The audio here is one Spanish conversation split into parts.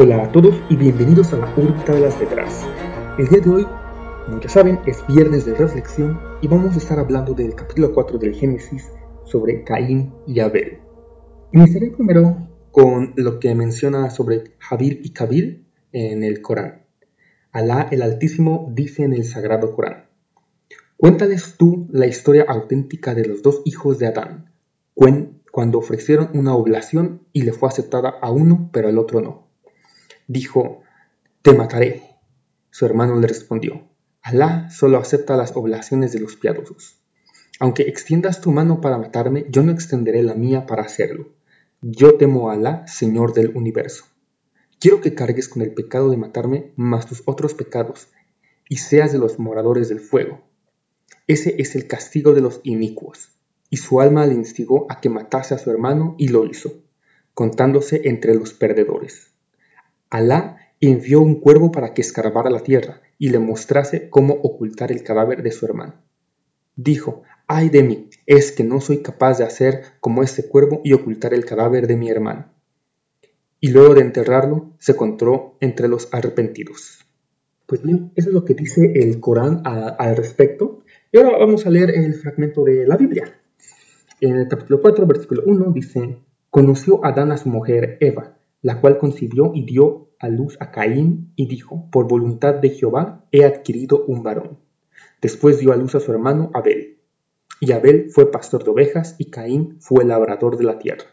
Hola a todos y bienvenidos a la órbita de las letras. El día de hoy, como ya saben, es viernes de reflexión y vamos a estar hablando del capítulo 4 del Génesis sobre Caín y Abel. Iniciaré primero con lo que menciona sobre Jabil y Kabil en el Corán. Alá el Altísimo dice en el Sagrado Corán, Cuéntales tú la historia auténtica de los dos hijos de Adán, cuando ofrecieron una oblación y le fue aceptada a uno pero al otro no dijo, Te mataré. Su hermano le respondió, Alá solo acepta las oblaciones de los piadosos. Aunque extiendas tu mano para matarme, yo no extenderé la mía para hacerlo. Yo temo a Alá, Señor del universo. Quiero que cargues con el pecado de matarme más tus otros pecados, y seas de los moradores del fuego. Ese es el castigo de los inicuos. Y su alma le instigó a que matase a su hermano y lo hizo, contándose entre los perdedores. Alá envió un cuervo para que escarbara la tierra y le mostrase cómo ocultar el cadáver de su hermano. Dijo, ay de mí, es que no soy capaz de hacer como este cuervo y ocultar el cadáver de mi hermano. Y luego de enterrarlo, se encontró entre los arrepentidos. Pues bien, eso es lo que dice el Corán al respecto. Y ahora vamos a leer el fragmento de la Biblia. En el capítulo 4, versículo 1 dice, conoció Adán a su mujer Eva la cual concibió y dio a luz a Caín y dijo, por voluntad de Jehová he adquirido un varón. Después dio a luz a su hermano Abel. Y Abel fue pastor de ovejas y Caín fue labrador de la tierra.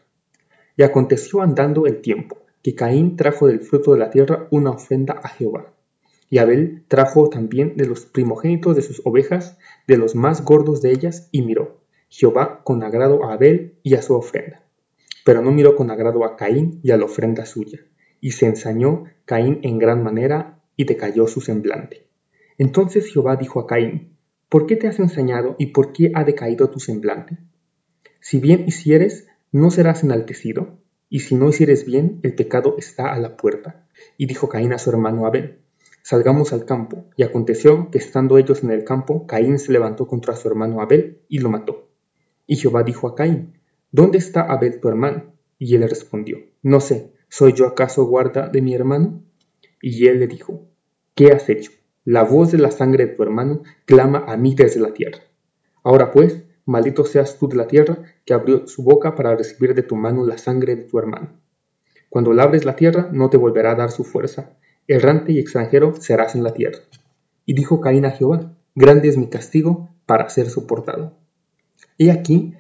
Y aconteció andando el tiempo, que Caín trajo del fruto de la tierra una ofrenda a Jehová. Y Abel trajo también de los primogénitos de sus ovejas, de los más gordos de ellas, y miró Jehová con agrado a Abel y a su ofrenda pero no miró con agrado a Caín y a la ofrenda suya, y se ensañó Caín en gran manera y decayó su semblante. Entonces Jehová dijo a Caín, ¿por qué te has ensañado y por qué ha decaído tu semblante? Si bien hicieres, no serás enaltecido, y si no hicieres bien, el pecado está a la puerta. Y dijo Caín a su hermano Abel, salgamos al campo. Y aconteció que estando ellos en el campo, Caín se levantó contra su hermano Abel y lo mató. Y Jehová dijo a Caín, ¿Dónde está Abel tu hermano? Y él le respondió, No sé, ¿soy yo acaso guarda de mi hermano? Y él le dijo, ¿qué has hecho? La voz de la sangre de tu hermano clama a mí desde la tierra. Ahora pues, maldito seas tú de la tierra, que abrió su boca para recibir de tu mano la sangre de tu hermano. Cuando labres la tierra, no te volverá a dar su fuerza. Errante y extranjero serás en la tierra. Y dijo Caín a Jehová, grande es mi castigo para ser soportado. He aquí,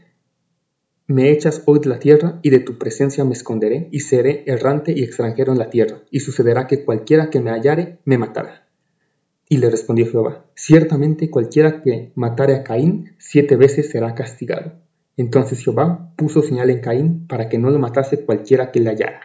me echas hoy de la tierra, y de tu presencia me esconderé, y seré errante y extranjero en la tierra, y sucederá que cualquiera que me hallare me matará. Y le respondió Jehová, ciertamente cualquiera que matare a Caín siete veces será castigado. Entonces Jehová puso señal en Caín para que no lo matase cualquiera que le hallara.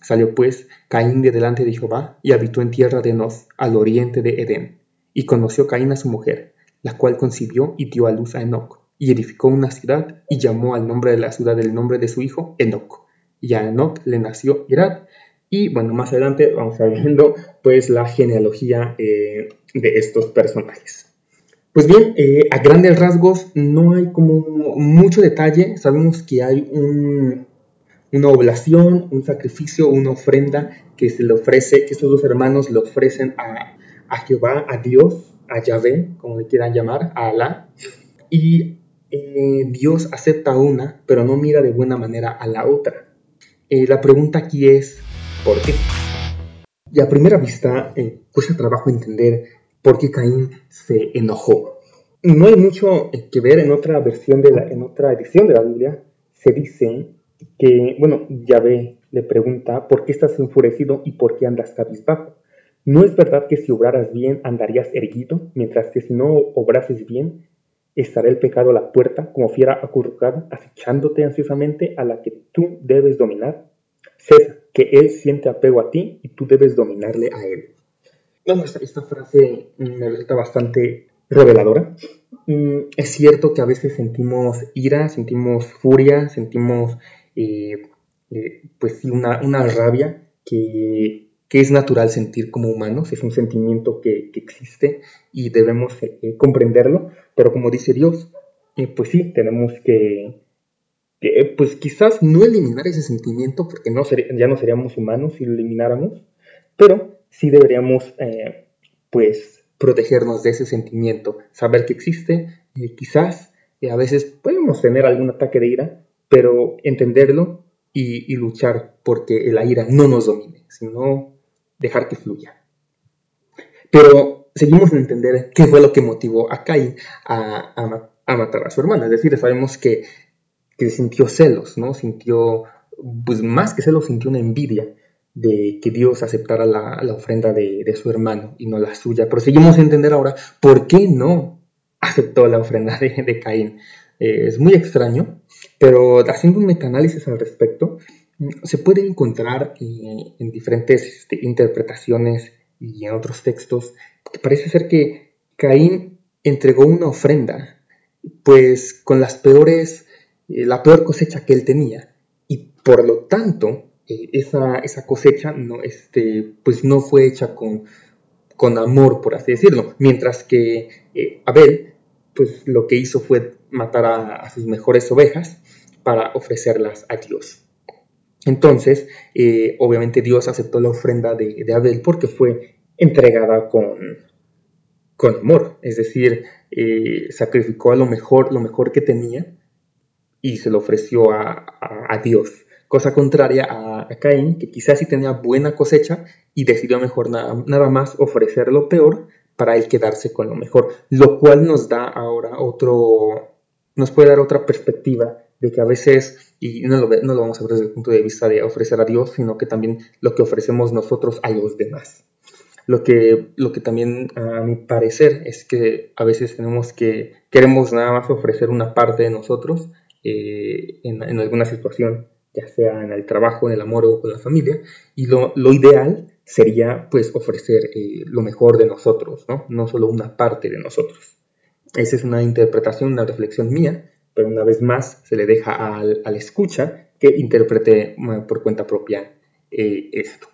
Salió pues Caín de delante de Jehová y habitó en tierra de Noz, al oriente de Edén. Y conoció Caín a su mujer, la cual concibió y dio a luz a Enoch y edificó una ciudad y llamó al nombre de la ciudad el nombre de su hijo Enoch. Y a Enoch le nació Irad. Y bueno, más adelante vamos a ir viendo pues la genealogía eh, de estos personajes. Pues bien, eh, a grandes rasgos no hay como mucho detalle. Sabemos que hay una oblación, un sacrificio, una ofrenda que se le ofrece, que estos dos hermanos le ofrecen a, a Jehová, a Dios, a Yahvé, como le quieran llamar, a Alá. Y eh, Dios acepta una, pero no mira de buena manera a la otra. Eh, la pregunta aquí es, ¿por qué? Y a primera vista eh, cuesta trabajo entender por qué Caín se enojó. No hay mucho que ver en otra versión de la, en otra edición de la Biblia. Se dice que, bueno, Yahvé le pregunta, ¿por qué estás enfurecido y por qué andas cabizbajo? ¿No es verdad que si obraras bien andarías erguido, mientras que si no obrases bien estará el pecado a la puerta como fiera acurrucada, acechándote ansiosamente a la que tú debes dominar. Cesa, que él siente apego a ti y tú debes dominarle a él. Bueno, esta, frase me resulta bastante reveladora. Mm, es cierto que a veces sentimos ira, sentimos furia, sentimos eh, eh, pues sí, una, una rabia que que es natural sentir como humanos, es un sentimiento que, existe y debemos eh, comprenderlo, pero como dice Dios, eh, pues sí, tenemos que que pues quizás no eliminar ese sentimiento, porque no ya no seríamos humanos si lo elimináramos, pero sí deberíamos eh, pues protegernos de ese sentimiento, saber que existe, eh, quizás eh, a veces podemos tener algún ataque de ira, pero entenderlo y, luchar porque la ira no nos domine, sino dejar que fluya. Pero seguimos en entender qué fue lo que motivó a Caín a, matar a su hermana. Es decir, sabemos que, sintió celos, ¿no? Sintió, pues más que celos, sintió una envidia de que Dios aceptara la, ofrenda de, su hermano y no la suya. Pero seguimos a entender ahora por qué no aceptó la ofrenda de, Caín. Eh, es muy extraño, pero haciendo un metaanálisis al respecto, se puede encontrar eh, en diferentes este, interpretaciones y en otros textos parece ser que Caín entregó una ofrenda, pues con las peores, eh, la peor cosecha que él tenía, y por lo tanto eh, esa, esa, cosecha no, este, pues no fue hecha con, con amor, por así decirlo, mientras que eh, Abel, pues lo que hizo fue matar a, sus mejores ovejas para ofrecerlas a Dios. Entonces, obviamente Dios aceptó la ofrenda de, Abel porque fue entregada con, con amor, es decir, sacrificó a lo mejor, lo mejor que tenía y se lo ofreció a, a Dios. Cosa contraria a, Caín, que quizás sí tenía buena cosecha y decidió mejor nada, más ofrecer lo peor para él quedarse con lo mejor, lo cual nos da ahora otro, nos puede dar otra perspectiva de que a veces, y no lo, no lo vamos a ver desde el punto de vista de ofrecer a Dios, sino que también lo que ofrecemos nosotros a los demás. Lo que, lo que también a mi parecer es que a veces tenemos que, queremos nada más ofrecer una parte de nosotros eh, en, en, alguna situación ya sea en el trabajo, en el amor o con la familia, y lo, ideal sería pues ofrecer eh, lo mejor de nosotros, ¿no? no solo una parte de nosotros. Esa es una interpretación, una reflexión mía, pero una vez más se le deja al, escucha que interprete por cuenta propia eh, esto.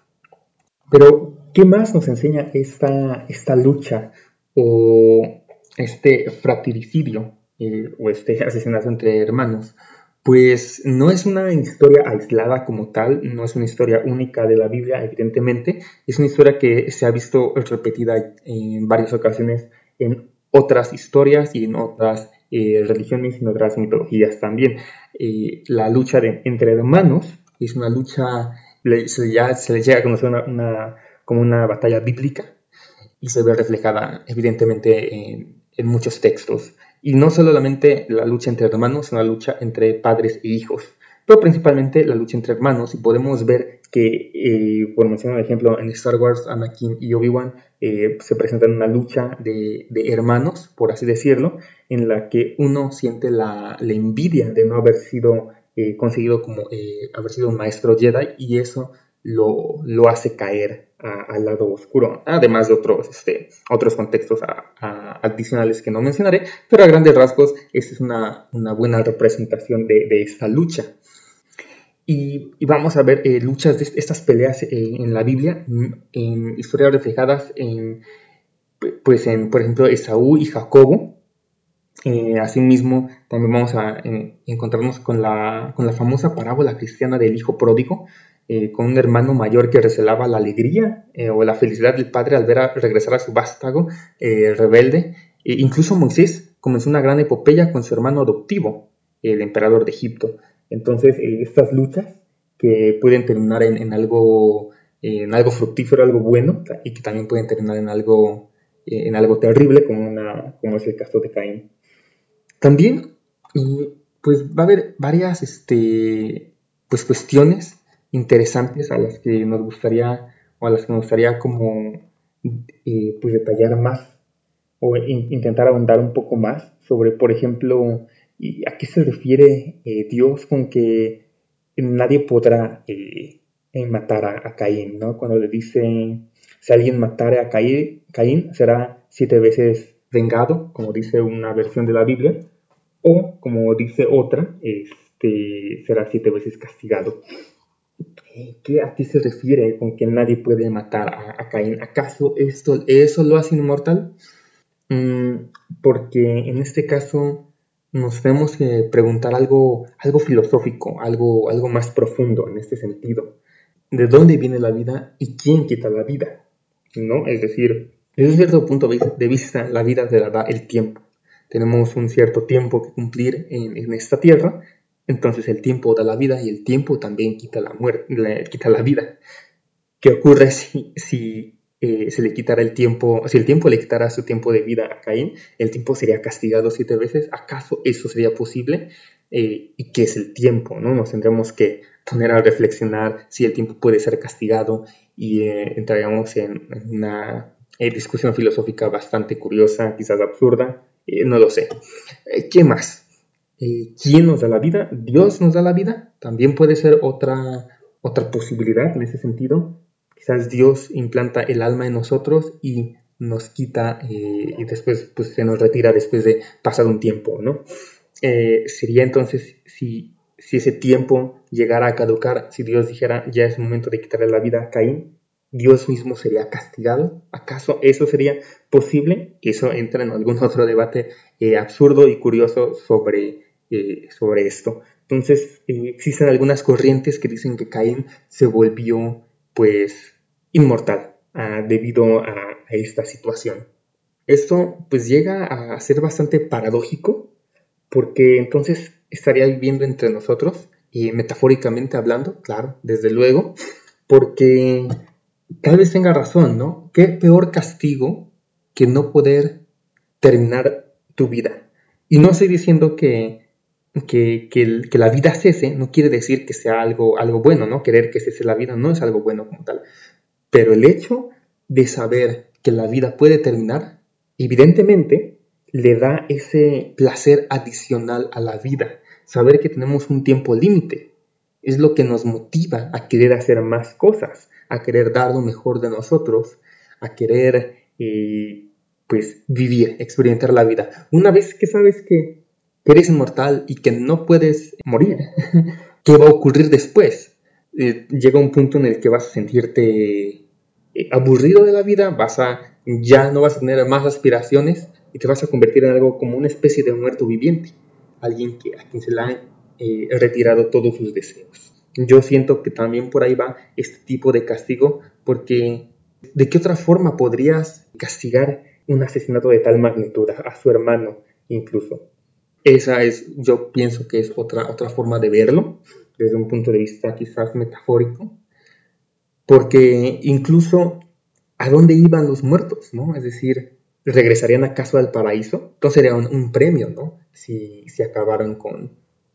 Pero, ¿qué más nos enseña esta, esta lucha o este fratricidio eh, o este asesinato entre hermanos? pues no es una historia aislada como tal, no es una historia única de la Biblia, evidentemente, es una historia que se ha visto repetida en varias ocasiones en otras historias y en otras eh, religiones y en otras mitologías también. Eh, la lucha entre hermanos es una lucha, se, ya, se le llega a conocer como una batalla bíblica y se ve reflejada evidentemente en, muchos textos. Y no solamente la lucha entre hermanos, sino la lucha entre padres e hijos, pero principalmente la lucha entre hermanos. Y podemos ver que, eh, por mencionar un ejemplo, en Star Wars, Anakin y Obi-Wan eh, se presentan una lucha de, hermanos, por así decirlo, en la que uno siente la, envidia de no haber sido eh, conseguido como haber sido un maestro Jedi y eso lo, lo hace caer al lado oscuro, además de otros, este, otros contextos adicionales que no mencionaré, pero a grandes rasgos esta es una, una buena representación de, de esta lucha. Y, y, vamos a ver eh, luchas de estas peleas en la Biblia, en historias reflejadas en, pues en, por ejemplo, Esaú y Jacobo. Eh, asimismo, también vamos a eh, encontrarnos con la, con la famosa parábola cristiana del hijo pródigo, eh, con un hermano mayor que recelaba la alegría eh, o la felicidad del padre al ver a regresar a su vástago eh, rebelde. E incluso Moisés comenzó una gran epopeya con su hermano adoptivo, el emperador de Egipto. Entonces, estas luchas que pueden terminar en, algo, en algo fructífero, algo bueno, y que también pueden terminar en algo, en algo terrible, como, una, como es el caso de Caín. También, pues va a haber varias este, pues, cuestiones interesantes a las que nos gustaría o a las que nos gustaría como eh, pues detallar más o intentar ahondar un poco más sobre, por ejemplo, a qué se refiere eh, Dios con que nadie podrá eh, matar a, Caín, ¿no? Cuando le dice, si alguien matara a Caín, Caín será siete veces vengado, como dice una versión de la Biblia, o como dice otra, este, será siete veces castigado. ¿Qué, ¿A qué se refiere con que nadie puede matar a, Caín? ¿Acaso esto, eso lo hace inmortal? Mm, porque en este caso nos tenemos que preguntar algo, algo filosófico, algo, algo más profundo en este sentido. ¿De dónde viene la vida y quién quita la vida? ¿No? Es decir, desde cierto punto de vista, la vida te la da el tiempo. Tenemos un cierto tiempo que cumplir en, esta tierra, entonces el tiempo da la vida y el tiempo también quita la, muerte, quita la vida. ¿Qué ocurre si, eh, se le quitara el tiempo, si el tiempo le quitara su tiempo de vida a Caín, el tiempo sería castigado siete veces. ¿Acaso eso sería posible? Eh, ¿Y qué es el tiempo? ¿no? Nos tendremos que poner a reflexionar si el tiempo puede ser castigado y eh, entraríamos en una discusión filosófica bastante curiosa, quizás absurda, no lo sé. ¿Qué más? ¿Quién nos da la vida? ¿Dios nos da la vida? También puede ser otra, otra posibilidad en ese sentido. Quizás Dios implanta el alma en nosotros y nos quita eh, y después pues, se nos retira después de pasado un tiempo, ¿no? Eh, sería entonces si, si ese tiempo llegara a caducar, si Dios dijera ya es momento de quitarle la vida a Caín, Dios mismo sería castigado. ¿Acaso eso sería posible? Eso entra en algún otro debate eh, absurdo y curioso sobre, sobre esto. Entonces, existen algunas corrientes que dicen que Caín se volvió pues inmortal ah, debido a, esta situación. Esto pues llega a ser bastante paradójico porque entonces estaría viviendo entre nosotros y metafóricamente hablando, claro, desde luego, porque tal vez tenga razón, ¿no? ¿Qué peor castigo que no poder terminar tu vida? Y no estoy diciendo que que, que, la vida cese no quiere decir que sea algo, algo bueno, ¿no? Querer que cese la vida no es algo bueno como tal. Pero el hecho de saber que la vida puede terminar, evidentemente le da ese placer adicional a la vida. Saber que tenemos un tiempo límite es lo que nos motiva a querer hacer más cosas, a querer dar lo mejor de nosotros, a querer eh, pues vivir, experimentar la vida. Una vez que sabes que eres inmortal y que no puedes morir. ¿Qué va a ocurrir después? Eh, llega un punto en el que vas a sentirte eh, aburrido de la vida, vas a, ya no vas a tener más aspiraciones y te vas a convertir en algo como una especie de muerto viviente, alguien que, a quien se le han eh, retirado todos sus deseos. Yo siento que también por ahí va este tipo de castigo, porque ¿de qué otra forma podrías castigar un asesinato de tal magnitud a su hermano incluso? Esa es, yo pienso que es otra, otra forma de verlo, desde un punto de vista quizás metafórico, porque incluso a dónde iban los muertos, ¿no? Es decir, ¿regresarían acaso al paraíso? Entonces sería un, premio, ¿no? Si, si acabaron con,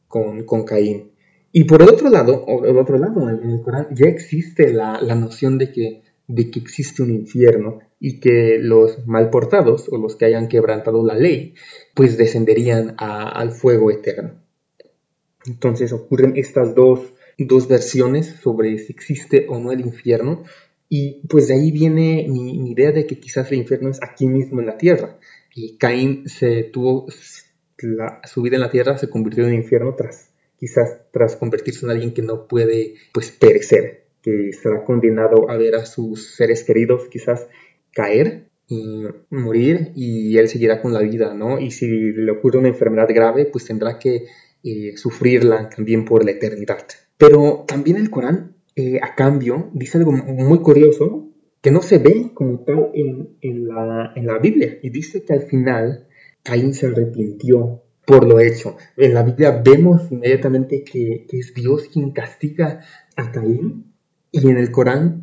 con, con, Caín. Y por el otro lado, el otro lado, en el Corán ya existe la, la noción de que, de que existe un infierno y que los mal portados o los que hayan quebrantado la ley pues descenderían al fuego eterno. Entonces ocurren estas dos, versiones sobre si existe o no el infierno y pues de ahí viene mi, idea de que quizás el infierno es aquí mismo en la tierra. Y Caín se tuvo su vida en la tierra se convirtió en infierno tras quizás tras convertirse en alguien que no puede pues perecer, que será condenado a ver a sus seres queridos quizás caer y morir y él seguirá con la vida, ¿no? Y si le ocurre una enfermedad grave, pues tendrá que eh, sufrirla también por la eternidad. Pero también el Corán, eh, a cambio, dice algo muy curioso que no se ve como tal en, en, la, en la Biblia. Y dice que al final Caín se arrepintió por lo hecho. En la Biblia vemos inmediatamente que, que es Dios quien castiga a Caín. Y en el Corán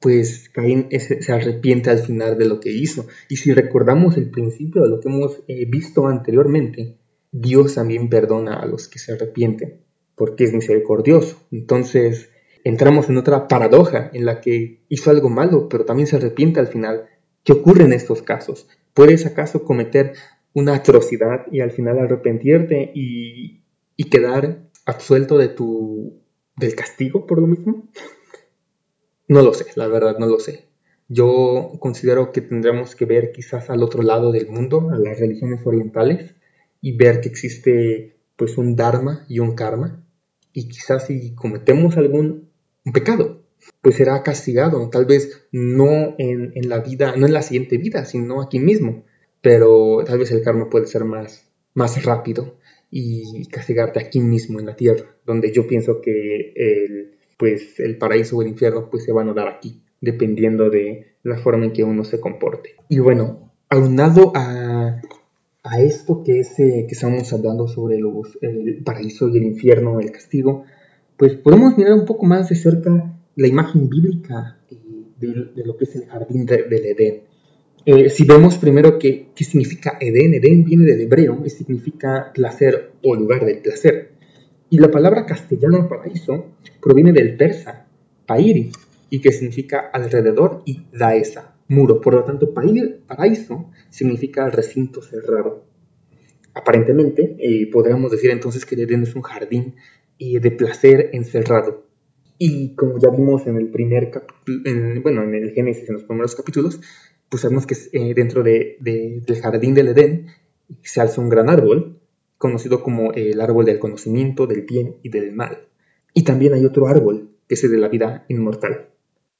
pues Caín se arrepiente al final de lo que hizo. Y si recordamos el principio de lo que hemos eh, visto anteriormente, Dios también perdona a los que se arrepienten, porque es misericordioso. Entonces entramos en otra paradoja en la que hizo algo malo, pero también se arrepiente al final. ¿Qué ocurre en estos casos? ¿Puedes acaso cometer una atrocidad y al final arrepentirte y, y quedar absuelto de tu, del castigo por lo mismo? No lo sé, la verdad no lo sé. Yo considero que tendremos que ver quizás al otro lado del mundo, a las religiones orientales, y ver que existe pues un dharma y un karma, y quizás si cometemos algún pecado, pues será castigado, tal vez no en, la vida, no en la siguiente vida, sino aquí mismo, pero tal vez el karma puede ser más, más rápido y castigarte aquí mismo en la tierra, donde yo pienso que el, pues, el paraíso o el infierno pues, se van a dar aquí, dependiendo de la forma en que uno se comporte. Y bueno, aunado a, a esto que, es, eh, que estamos hablando sobre los, el paraíso y el infierno, el castigo, pues podemos mirar un poco más de cerca la imagen bíblica eh, de, lo que es el jardín del Edén. Eh, si vemos primero qué, qué significa Edén, Edén viene del hebreo y significa placer o lugar del placer. Y la palabra castellano paraíso proviene del persa, pairi, y que significa alrededor y daesa, muro. Por lo tanto, paraíso significa recinto cerrado. Aparentemente, eh, podríamos decir entonces que Edén es un jardín eh, de placer encerrado. Y como ya vimos en el primer capítulo, bueno, en el Génesis, en los primeros capítulos, pues sabemos que eh, dentro de, del jardín del Edén se alza un gran árbol, conocido como el árbol del conocimiento, del bien y del mal. Y también hay otro árbol, que es el de la vida inmortal.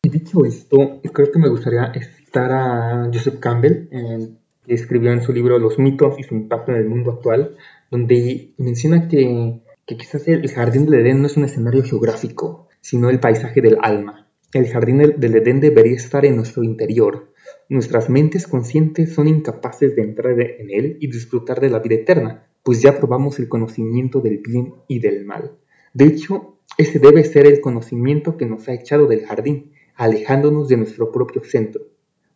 Y dicho esto, creo que me gustaría citar a Joseph Campbell, que escribió en su libro Los mitos y su impacto en el mundo actual, donde menciona que, que quizás el jardín del Edén no es un escenario geográfico, sino el paisaje del alma. El jardín del Edén debería estar en nuestro interior, Nuestras mentes conscientes son incapaces de entrar en él y disfrutar de la vida eterna, pues ya probamos el conocimiento del bien y del mal. De hecho, ese debe ser el conocimiento que nos ha echado del jardín, alejándonos de nuestro propio centro.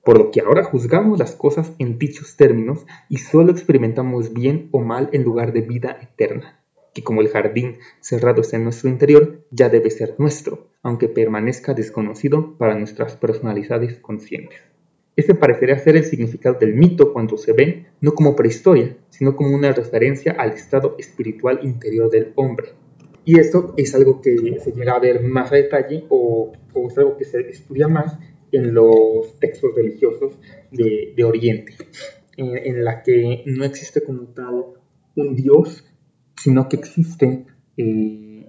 Por lo que ahora juzgamos las cosas en dichos términos y solo experimentamos bien o mal en lugar de vida eterna, que como el jardín cerrado está en nuestro interior, ya debe ser nuestro, aunque permanezca desconocido para nuestras personalidades conscientes. Este parecería ser el significado del mito cuando se ve no como prehistoria, sino como una referencia al estado espiritual interior del hombre. Y esto es algo que se llega a ver más a detalle o, es algo que se estudia más en los textos religiosos de, Oriente, en, la que no existe como tal un Dios, sino que existe eh,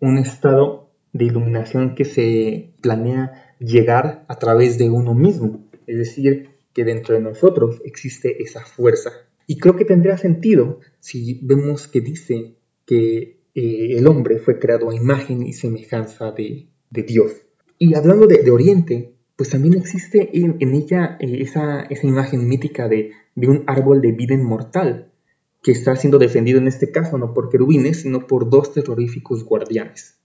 un estado de iluminación que se planea llegar a través de uno mismo es decir, que dentro de nosotros existe esa fuerza. Y creo que tendría sentido si vemos que dice que eh, el hombre fue creado a imagen y semejanza de, Dios. Y hablando de, Oriente, pues también existe en, ella eh, esa, imagen mítica de, de, un árbol de vida inmortal, que está siendo defendido en este caso no por querubines, sino por dos terroríficos guardianes.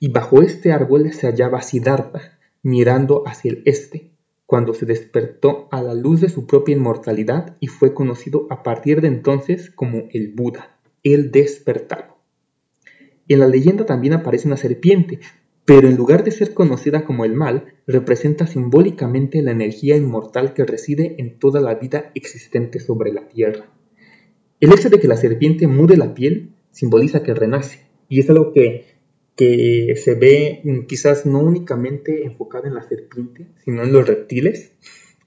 Y bajo este árbol se hallaba Siddhartha, mirando hacia el este, cuando se despertó a la luz de su propia inmortalidad y fue conocido a partir de entonces como el Buda, el despertado. En la leyenda también aparece una serpiente, pero en lugar de ser conocida como el mal, representa simbólicamente la energía inmortal que reside en toda la vida existente sobre la tierra. El hecho de que la serpiente mude la piel simboliza que renace, y es algo que que se ve quizás no únicamente enfocada en la serpiente, sino en los reptiles,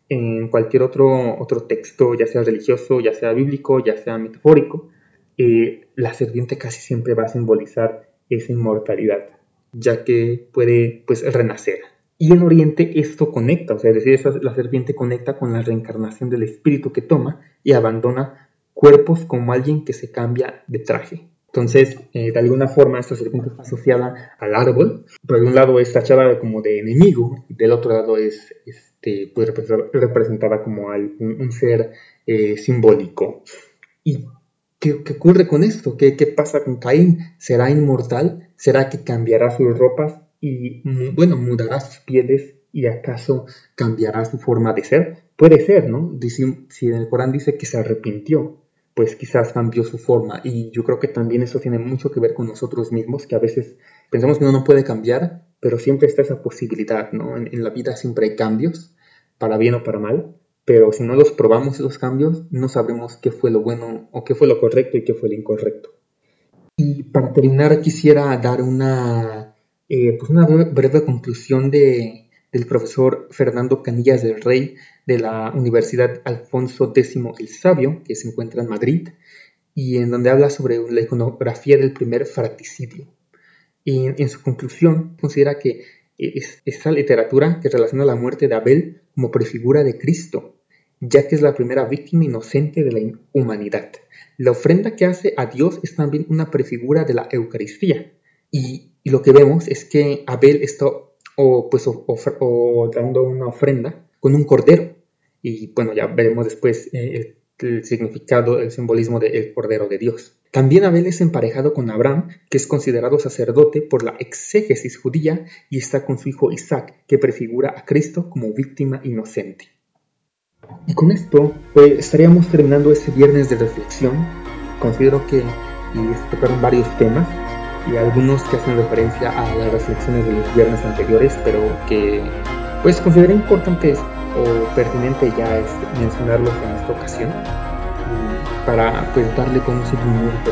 en cualquier otro, otro texto, ya sea religioso, ya sea bíblico, ya sea metafórico, eh, la serpiente casi siempre va a simbolizar esa inmortalidad, ya que puede pues renacer. Y en Oriente esto conecta, o sea, decir, la serpiente conecta con la reencarnación del espíritu que toma y abandona cuerpos como alguien que se cambia de traje. Entonces, eh, de alguna forma, esta serpiente está asociada al árbol. Por un lado es tachada como de enemigo, y del otro lado es este, pues, representada como un, ser eh, simbólico. ¿Y qué, ocurre con esto? ¿Qué, ¿Qué pasa con Caín? ¿Será inmortal? ¿Será que cambiará sus ropas y, bueno, mudará sus pieles y acaso cambiará su forma de ser? Puede ser, ¿no? si en el Corán dice que se arrepintió, pues quizás cambió su forma. Y yo creo que también eso tiene mucho que ver con nosotros mismos, que a veces pensamos que uno no puede cambiar, pero siempre está esa posibilidad, ¿no? En, la vida siempre hay cambios, para bien o para mal, pero si no los probamos esos cambios, no sabremos qué fue lo bueno o qué fue lo correcto y qué fue lo incorrecto. Y para terminar quisiera dar una, eh, pues una breve conclusión de, del profesor Fernando Canillas del Rey de la Universidad Alfonso X el Sabio, que se encuentra en Madrid, y en donde habla sobre la iconografía del primer fratricidio. Y en, su conclusión considera que es, esa literatura que relaciona la muerte de Abel como prefigura de Cristo ya que es la primera víctima inocente de la humanidad. La ofrenda que hace a Dios es también una prefigura de la Eucaristía. Y, lo que vemos es que Abel está o, pues, dando una ofrenda con un cordero. Y bueno, ya veremos después eh, el, significado, el simbolismo del cordero de Dios. También Abel es emparejado con Abraham, que es considerado sacerdote por la exégesis judía, y está con su hijo Isaac, que prefigura a Cristo como víctima inocente. Y con esto pues, estaríamos terminando este viernes de reflexión. Considero que y tocaron varios temas y algunos que hacen referencia a las reflexiones de los viernes anteriores, pero que pues consideré importantes o pertinente ya es mencionarlos en esta ocasión para pues darle conocimiento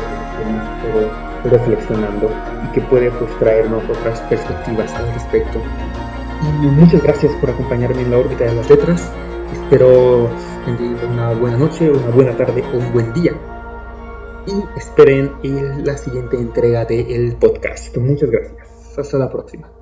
pero reflexionando y que puede pues traernos otras perspectivas al respecto. Y muchas gracias por acompañarme en la órbita de las letras. Espero tengan una buena noche, una buena tarde o un buen día. Y esperen la siguiente entrega del podcast. Muchas gracias. Hasta la próxima.